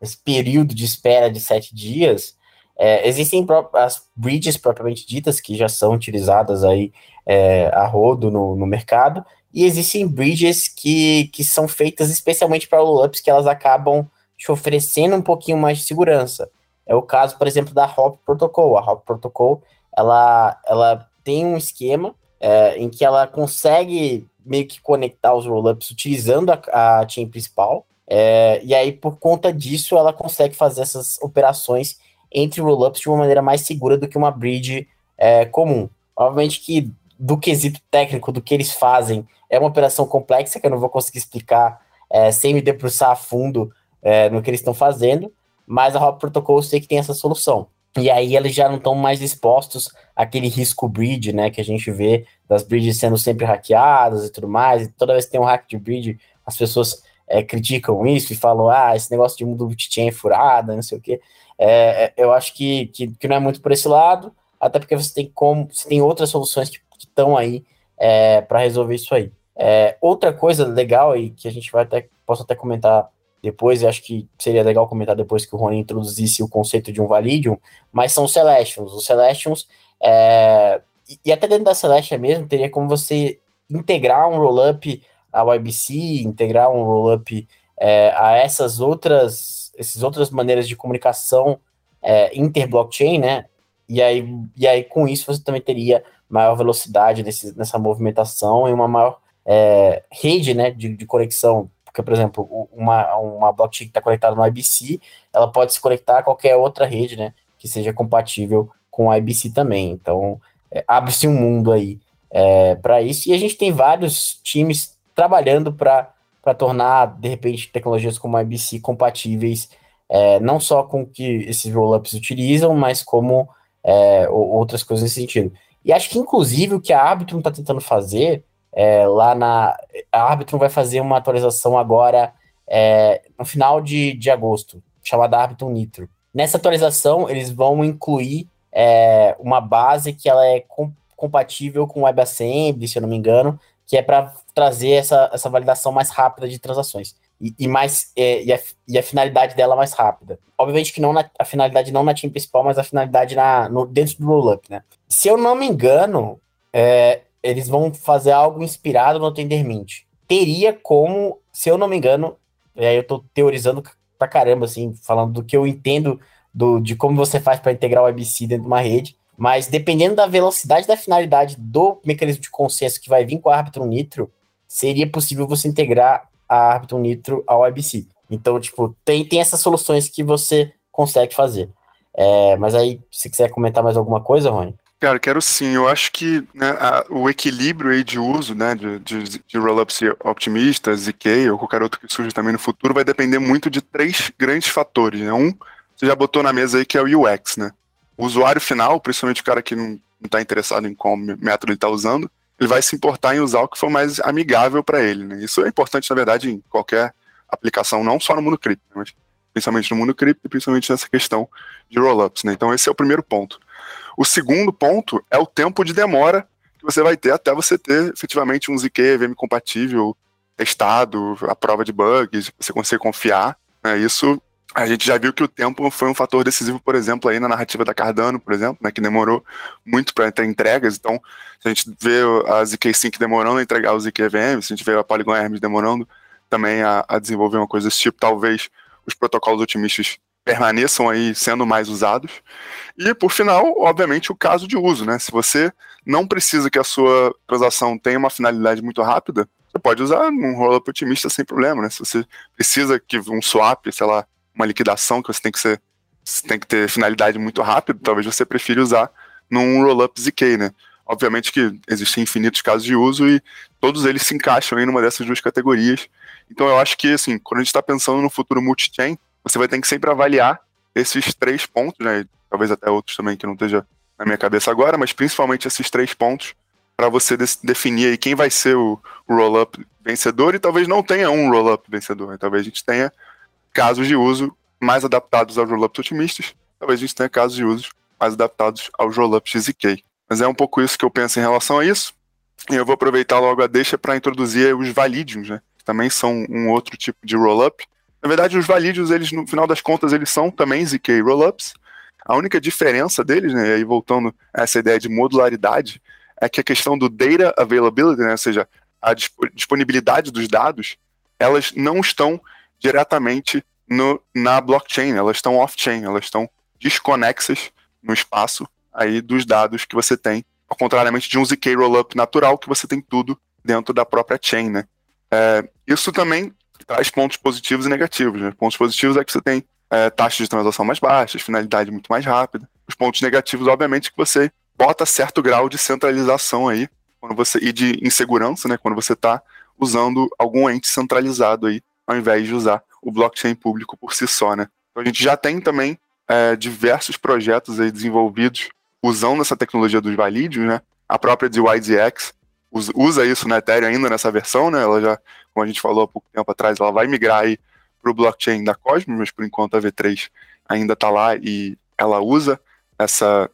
Speaker 2: esse período de espera de sete dias, é, existem as bridges propriamente ditas, que já são utilizadas aí é, a rodo no, no mercado, e existem bridges que, que são feitas especialmente para rollups que elas acabam te oferecendo um pouquinho mais de segurança. É o caso, por exemplo, da Hop Protocol. A Hop Protocol ela, ela tem um esquema é, em que ela consegue meio que conectar os rollups utilizando a, a chain principal, é, e aí por conta disso ela consegue fazer essas operações entre rollups de uma maneira mais segura do que uma bridge é, comum. Obviamente que do quesito técnico do que eles fazem é uma operação complexa que eu não vou conseguir explicar é, sem me debruçar a fundo é, no que eles estão fazendo, mas a Hop Protocol eu sei que tem essa solução. E aí eles já não estão mais expostos àquele risco bridge, né, que a gente vê das bridges sendo sempre hackeadas e tudo mais. E toda vez que tem um hack de bridge, as pessoas é, criticam isso e falam, ah, esse negócio de mundo chain é furada, não sei o quê. É, é, eu acho que, que, que, não é muito por esse lado, até porque você tem como, você tem outras soluções que estão aí é, para resolver isso aí. É, outra coisa legal e que a gente vai até posso até comentar depois, e acho que seria legal comentar depois que o Rony introduzisse o conceito de um Validium, mas são Celestials. Os Celestials, é, e até dentro da Celestia mesmo, teria como você integrar um rollup ao IBC, integrar um rollup é, a essas outras, essas outras maneiras de comunicação é, inter-blockchain, né? E aí, e aí, com isso, você também teria maior velocidade nesse, nessa movimentação e uma maior é, rede né, de, de conexão porque, por exemplo, uma, uma blockchain que está conectada no IBC, ela pode se conectar a qualquer outra rede, né? Que seja compatível com o IBC também. Então, é, abre-se um mundo aí é, para isso. E a gente tem vários times trabalhando para tornar, de repente, tecnologias como a IBC compatíveis, é, não só com o que esses rollups utilizam, mas como é, outras coisas nesse sentido. E acho que, inclusive, o que a Arbitrum está tentando fazer é, lá na. A Arbitrum vai fazer uma atualização agora é, no final de, de agosto, chamada Arbitrum Nitro. Nessa atualização, eles vão incluir é, uma base que ela é com, compatível com WebAssembly, se eu não me engano, que é para trazer essa, essa validação mais rápida de transações. E, e mais é, e, a, e, a, finalidade dela mais rápida. Obviamente que não na, a finalidade não na team principal, mas a finalidade na, no, dentro do rollup, né? Se eu não me engano, é, eles vão fazer algo inspirado no Tendermint. Teria como, se eu não me engano, e aí eu tô teorizando pra caramba, assim, falando do que eu entendo do, de como você faz para integrar o IBC dentro de uma rede, mas dependendo da velocidade da finalidade do mecanismo de consenso que vai vir com a Arbitrum Nitro, seria possível você integrar a Arbitrum Nitro ao IBC. Então, tipo, tem, tem essas soluções que você consegue fazer. É, mas aí, se quiser comentar mais alguma coisa, Rony.
Speaker 3: Cara, quero sim. Eu acho que né, a, o equilíbrio aí de uso né, de, de, de rollups optimistas, ZK ou qualquer outro que surja também no futuro vai depender muito de três grandes fatores. Né? Um, você já botou na mesa aí que é o UX, né? O usuário final, principalmente o cara que não está interessado em qual método ele está usando, ele vai se importar em usar o que for mais amigável para ele. Né? Isso é importante, na verdade, em qualquer aplicação, não só no mundo cripto, né? mas principalmente no mundo cripto e principalmente nessa questão de rollups. Né? Então, esse é o primeiro ponto. O segundo ponto é o tempo de demora que você vai ter até você ter efetivamente um ZK EVM compatível, testado, a prova de bugs, você conseguir confiar. Né? Isso a gente já viu que o tempo foi um fator decisivo, por exemplo, aí na narrativa da Cardano, por exemplo, né, que demorou muito para ter entregas. Então, se a gente vê a ZK-Sync demorando a entregar o ZK-VM, se a gente vê a Polygon Hermes demorando também a, a, desenvolver uma coisa desse tipo, talvez os protocolos otimistas permaneçam aí sendo mais usados. E, por final, obviamente, o caso de uso. Né? Se você não precisa que a sua transação tenha uma finalidade muito rápida, você pode usar um rollup otimista sem problema. Né? Se você precisa que um swap, sei lá, uma liquidação que você tem que ser tem que ter finalidade muito rápido, talvez você prefira usar num rollup ZK, né? Obviamente que existem infinitos casos de uso e todos eles se encaixam aí numa dessas duas categorias. Então eu acho que, assim, quando a gente está pensando no futuro multi-chain, você vai ter que sempre avaliar esses três pontos, né? Talvez até outros também que não esteja na minha cabeça agora, mas principalmente esses três pontos para você definir aí quem vai ser o, o roll-up vencedor e talvez não tenha um roll-up vencedor. Né? Talvez a gente tenha casos de uso mais adaptados aos rollups otimistas, talvez a gente tenha casos de uso mais adaptados aos rollups GZK. Mas é um pouco isso que eu penso em relação a isso. E eu vou aproveitar logo a deixa para introduzir os validiums, né? Que também são um outro tipo de rollup. Na verdade, os validiums, eles, no final das contas, eles são também ZK rollups. A única diferença deles, né, e aí voltando a essa ideia de modularidade, é que a questão do data availability, né, ou seja, a disponibilidade dos dados, elas não estão diretamente no, na blockchain, elas estão off-chain, elas estão desconexas no espaço aí dos dados que você tem, ao contrariamente de um ZK rollup natural, que você tem tudo dentro da própria chain, né? É, isso também traz pontos positivos e negativos. Né? Pontos positivos é que você tem é, taxas de transação mais baixas, finalidade muito mais rápida. Os pontos negativos, obviamente, é que você bota certo grau de centralização aí, quando você e de insegurança, né? Quando você está usando algum ente centralizado aí ao invés de usar o blockchain público por si só, né? Então a gente já tem também é, diversos projetos aí desenvolvidos usando essa tecnologia dos valídios, né? A própria DYDX usa isso na Ethereum ainda nessa versão, né? Ela já, como a gente falou há pouco tempo atrás, ela vai migrar aí para o blockchain da Cosmos, mas por enquanto a V3 ainda está lá e ela usa essa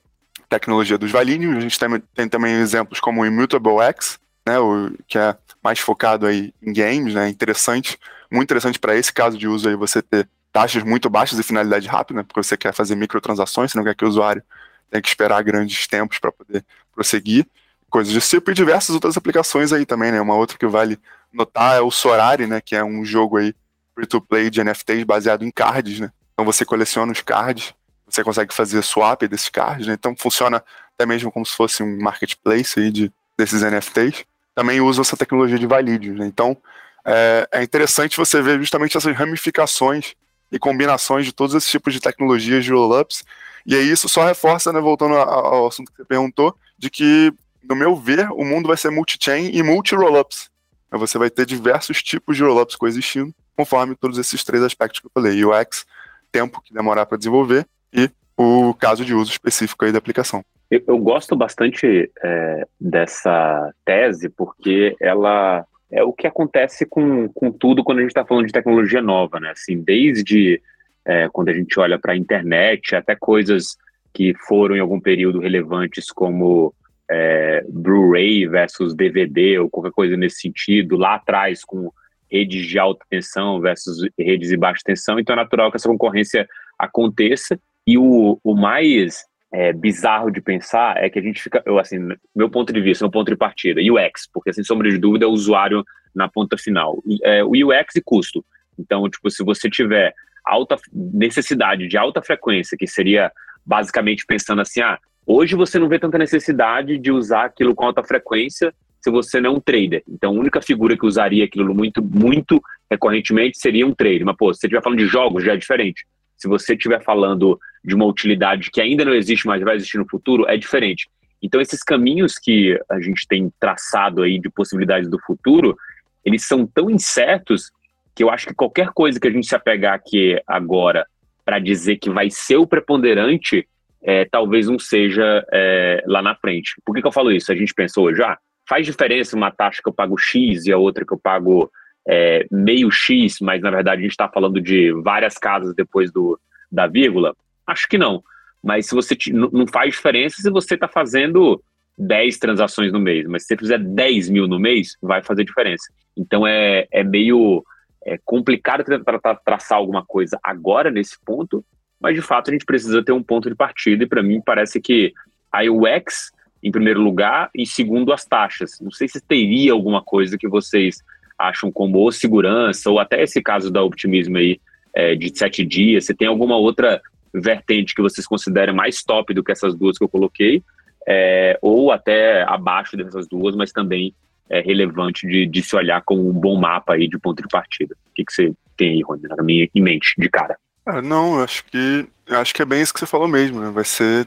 Speaker 3: tecnologia dos valídios. A gente tem, tem também exemplos como o Immutable X, né, o, que é mais focado aí em games, né, interessante, muito interessante para esse caso de uso aí você ter taxas muito baixas e finalidade rápida, né, porque você quer fazer microtransações, você não quer que o usuário tenha que esperar grandes tempos para poder prosseguir, coisas desse tipo, e diversas outras aplicações aí também, né, uma outra que vale notar é o Sorari, né, que é um jogo aí free-to-play de NFTs baseado em cards, né, então você coleciona os cards, você consegue fazer swap desses cards, né, então funciona até mesmo como se fosse um marketplace aí de, desses NFTs, também usam essa tecnologia de valídios. Né? Então, é, é, interessante você ver justamente essas ramificações e combinações de todos esses tipos de tecnologias de roll-ups. E aí isso só reforça, né, voltando ao assunto que você perguntou, de que, no meu ver, o mundo vai ser multi-chain e multi-rollups. Você vai ter diversos tipos de rollups coexistindo, conforme todos esses três aspectos que eu falei: UX, tempo que demorar para desenvolver e o caso de uso específico aí da aplicação.
Speaker 1: Eu, eu gosto bastante é, dessa tese porque ela é o que acontece com, com tudo quando a gente está falando de tecnologia nova, né? Assim, desde é, quando a gente olha para a internet, até coisas que foram em algum período relevantes como é, Blu-ray versus DVD ou qualquer coisa nesse sentido, lá atrás com redes de alta tensão versus redes de baixa tensão, então é natural que essa concorrência aconteça e o, o mais é, bizarro de pensar é que a gente fica, eu assim, meu ponto de vista, meu ponto de partida, UX, porque sem sombra de dúvida é o usuário na ponta final. É, o UX e custo. Então, tipo, se você tiver alta necessidade de alta frequência, que seria basicamente pensando assim, ah, hoje você não vê tanta necessidade de usar aquilo com alta frequência se você não é um trader. Então, a única figura que usaria aquilo muito, muito recorrentemente seria um trader. Mas, pô, se você estiver falando de jogos, já é diferente se você estiver falando de uma utilidade que ainda não existe, mas vai existir no futuro, é diferente. Então, esses caminhos que a gente tem traçado aí de possibilidades do futuro, eles são tão incertos que eu acho que qualquer coisa que a gente se apegar aqui agora para dizer que vai ser o preponderante, é, talvez não seja é, lá na frente. Por que, que eu falo isso? A gente pensou já, ah, faz diferença uma taxa que eu pago X e a outra que eu pago é, meio X, mas na verdade a gente está falando de várias casas depois do, da vírgula? Acho que não. Mas se você não faz diferença se você está fazendo 10 transações no mês, mas se você fizer 10 mil no mês, vai fazer diferença. Então é, é meio é complicado tentar traçar alguma coisa agora nesse ponto, mas de fato a gente precisa ter um ponto de partida e para mim parece que a UX em primeiro lugar e segundo as taxas. Não sei se teria alguma coisa que vocês acham como ou segurança ou até esse caso da optimismo aí é, de sete dias. Se tem alguma outra vertente que vocês considerem mais top do que essas duas que eu coloquei, é, ou até abaixo dessas duas, mas também é relevante de, de, se olhar como um bom mapa aí de ponto de partida. O que, que você tem aí, Rony, na minha em mente, de cara?
Speaker 3: Ah, não, acho que acho que é bem isso que você falou mesmo, né? Vai ser.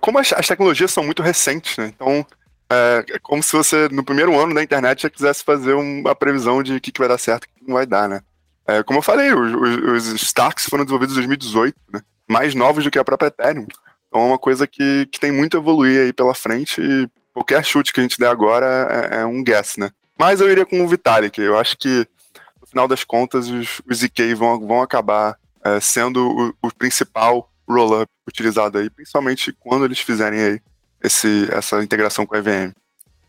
Speaker 3: Como as, as tecnologias são muito recentes, né? Então, é, é, como se você, no primeiro ano da internet, já quisesse fazer uma previsão de o que, que vai dar certo e o que não vai dar, né? É, como eu falei, os, os, Starks foram desenvolvidos em 2018, né? Mais novos do que a própria Ethereum. Então é uma coisa que, que tem muito a evoluir aí pela frente e qualquer chute que a gente der agora é, é um guess, né? Mas eu iria com o Vitalik. Eu acho que, no final das contas, os, os ZK vão, vão acabar é, sendo o, o, principal roll-up utilizado aí, principalmente quando eles fizerem aí esse, essa integração com a EVM.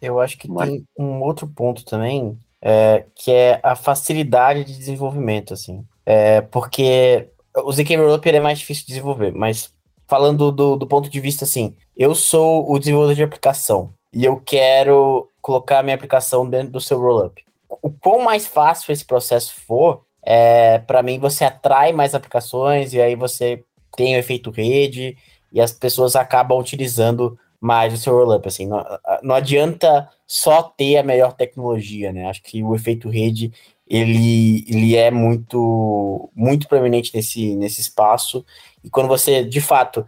Speaker 2: Eu acho que Mas... tem um outro ponto também, é, que é a facilidade de desenvolvimento, assim. É, porque o ZK Rollup é mais difícil de desenvolver, mas falando do, do ponto de vista assim, eu sou o desenvolvedor de aplicação e eu quero colocar minha aplicação dentro do seu rollup. O quão mais fácil esse processo for, é, para mim você atrai mais aplicações e aí você tem o efeito rede e as pessoas acabam utilizando mais o seu rollup. Assim, não, não adianta só ter a melhor tecnologia, né? Acho que o efeito rede ele, ele é muito muito proeminente nesse, nesse espaço e quando você, de fato,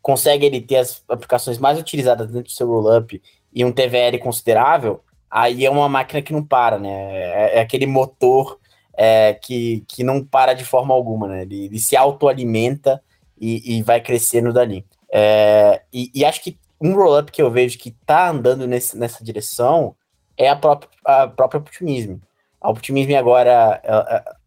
Speaker 2: consegue ele ter as aplicações mais utilizadas dentro do seu rollup e um TVL considerável, aí é uma máquina que não para, né? É, é aquele motor é, que, que não para de forma alguma, né? Ele, ele se autoalimenta e, e vai crescendo dali. É, e, e, acho que um rollup que eu vejo que está andando nesse, nessa direção é a própria, a própria Optimism. A Optimism agora,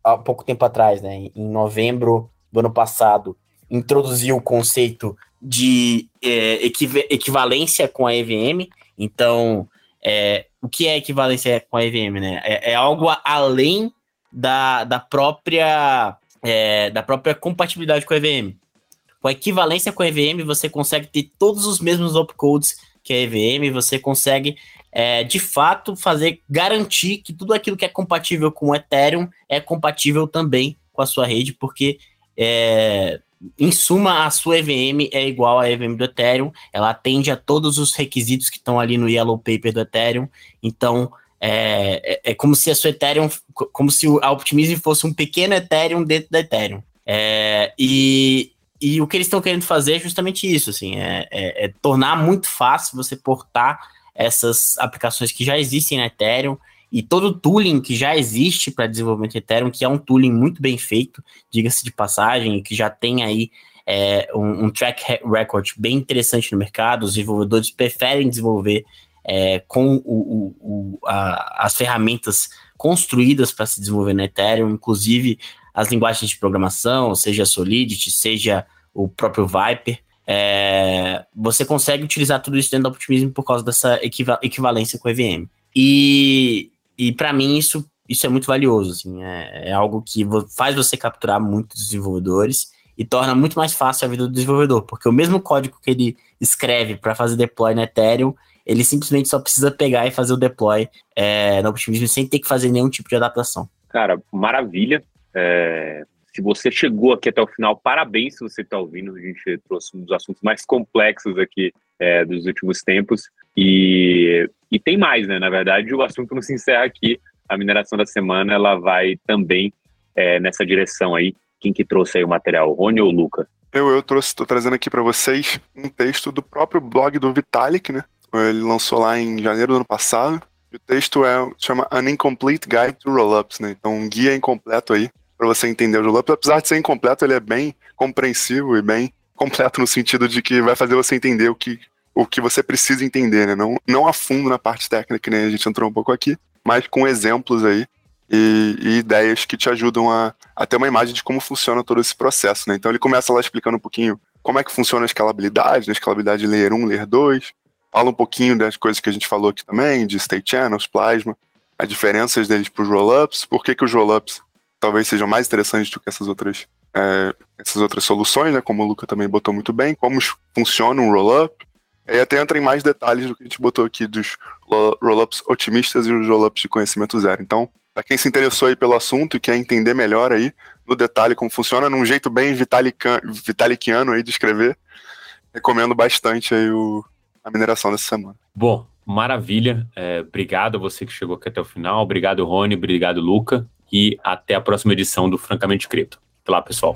Speaker 2: há pouco tempo atrás, né? Em novembro do ano passado, introduziu o conceito de é, equivalência com a EVM. Então, é, o que é equivalência com a EVM? Né? É, é algo além da, da, própria, é, da própria compatibilidade com a EVM. Com a equivalência com a EVM, você consegue ter todos os mesmos opcodes que a EVM, você consegue, é, de fato, fazer garantir que tudo aquilo que é compatível com o Ethereum é compatível também com a sua rede, porque é, em suma, a sua EVM é igual à EVM do Ethereum, ela atende a todos os requisitos que estão ali no Yellow Paper do Ethereum, então é, é, é como se a sua Ethereum, como se a Optimism fosse um pequeno Ethereum dentro da Ethereum. É, e, e o que eles estão querendo fazer é justamente isso, assim, é, é, é tornar muito fácil você portar essas aplicações que já existem na Ethereum e todo o tooling que já existe para desenvolvimento Ethereum, que é um tooling muito bem feito, diga-se de passagem, que já tem aí é, um, um, track record bem interessante no mercado, os desenvolvedores preferem desenvolver é, com o, o, o, a, as ferramentas construídas para se desenvolver no Ethereum, inclusive as linguagens de programação, seja Solidity, seja o próprio Viper, é, você consegue utilizar tudo isso dentro do Optimism por causa dessa equivalência com o EVM. E e para mim isso, isso é muito valioso, assim, é, é algo que faz você capturar muitos desenvolvedores e torna muito mais fácil a vida do desenvolvedor, porque o mesmo código que ele escreve para fazer deploy no Ethereum, ele simplesmente só precisa pegar e fazer o deploy é, no Optimism sem ter que fazer nenhum tipo de adaptação.
Speaker 1: Cara, maravilha. É, se você chegou aqui até o final, parabéns se você está ouvindo. A gente trouxe um dos assuntos mais complexos aqui é, dos últimos tempos. E, e tem mais, né? Na verdade, o assunto não se encerra aqui. A mineração da semana ela vai também é, nessa direção aí. Quem que trouxe aí o material, Rony ou Luca?
Speaker 3: Eu, eu trouxe, estou trazendo aqui para vocês um texto do próprio blog do Vitalik, né? Ele lançou lá em janeiro do ano passado. O texto é chama An Incomplete Guide to Rollups, né? Então, um guia incompleto aí para você entender o rollup. Apesar de ser incompleto, ele é bem compreensivo e bem completo no sentido de que vai fazer você entender o que o que você precisa entender, né? Não, não a fundo na parte técnica, que nem a gente entrou um pouco aqui, mas com exemplos aí e, e, ideias que te ajudam a, a ter uma imagem de como funciona todo esse processo, né? Então ele começa lá explicando um pouquinho como é que funciona a escalabilidade, né? a escalabilidade layer 1, layer 2, fala um pouquinho das coisas que a gente falou aqui também, de state channels, plasma, as diferenças deles para os rollups, por que, que os rollups talvez sejam mais interessantes do que essas outras, é, essas outras soluções, né, como o Luca também botou muito bem, como funciona um rollup, e até entra em mais detalhes do que a gente botou aqui dos rollups otimistas e os rollups de conhecimento zero. Então, para quem se interessou aí pelo assunto e quer entender melhor aí no detalhe como funciona, num jeito bem vitaliciano aí de escrever, recomendo bastante aí o, a mineração dessa semana.
Speaker 4: Bom, maravilha. É, obrigado a você que chegou aqui até o final. Obrigado, Rony. Obrigado, Luca e até a próxima edição do Francamente Cripto. Até lá, pessoal.